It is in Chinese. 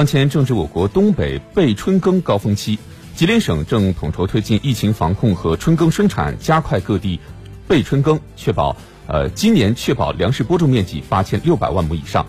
当前正值我国东北备春耕高峰期吉林省正统筹推进疫情防控和春耕生产加快各地备春耕确保呃今年确保粮食播种面积八千六百万亩以上。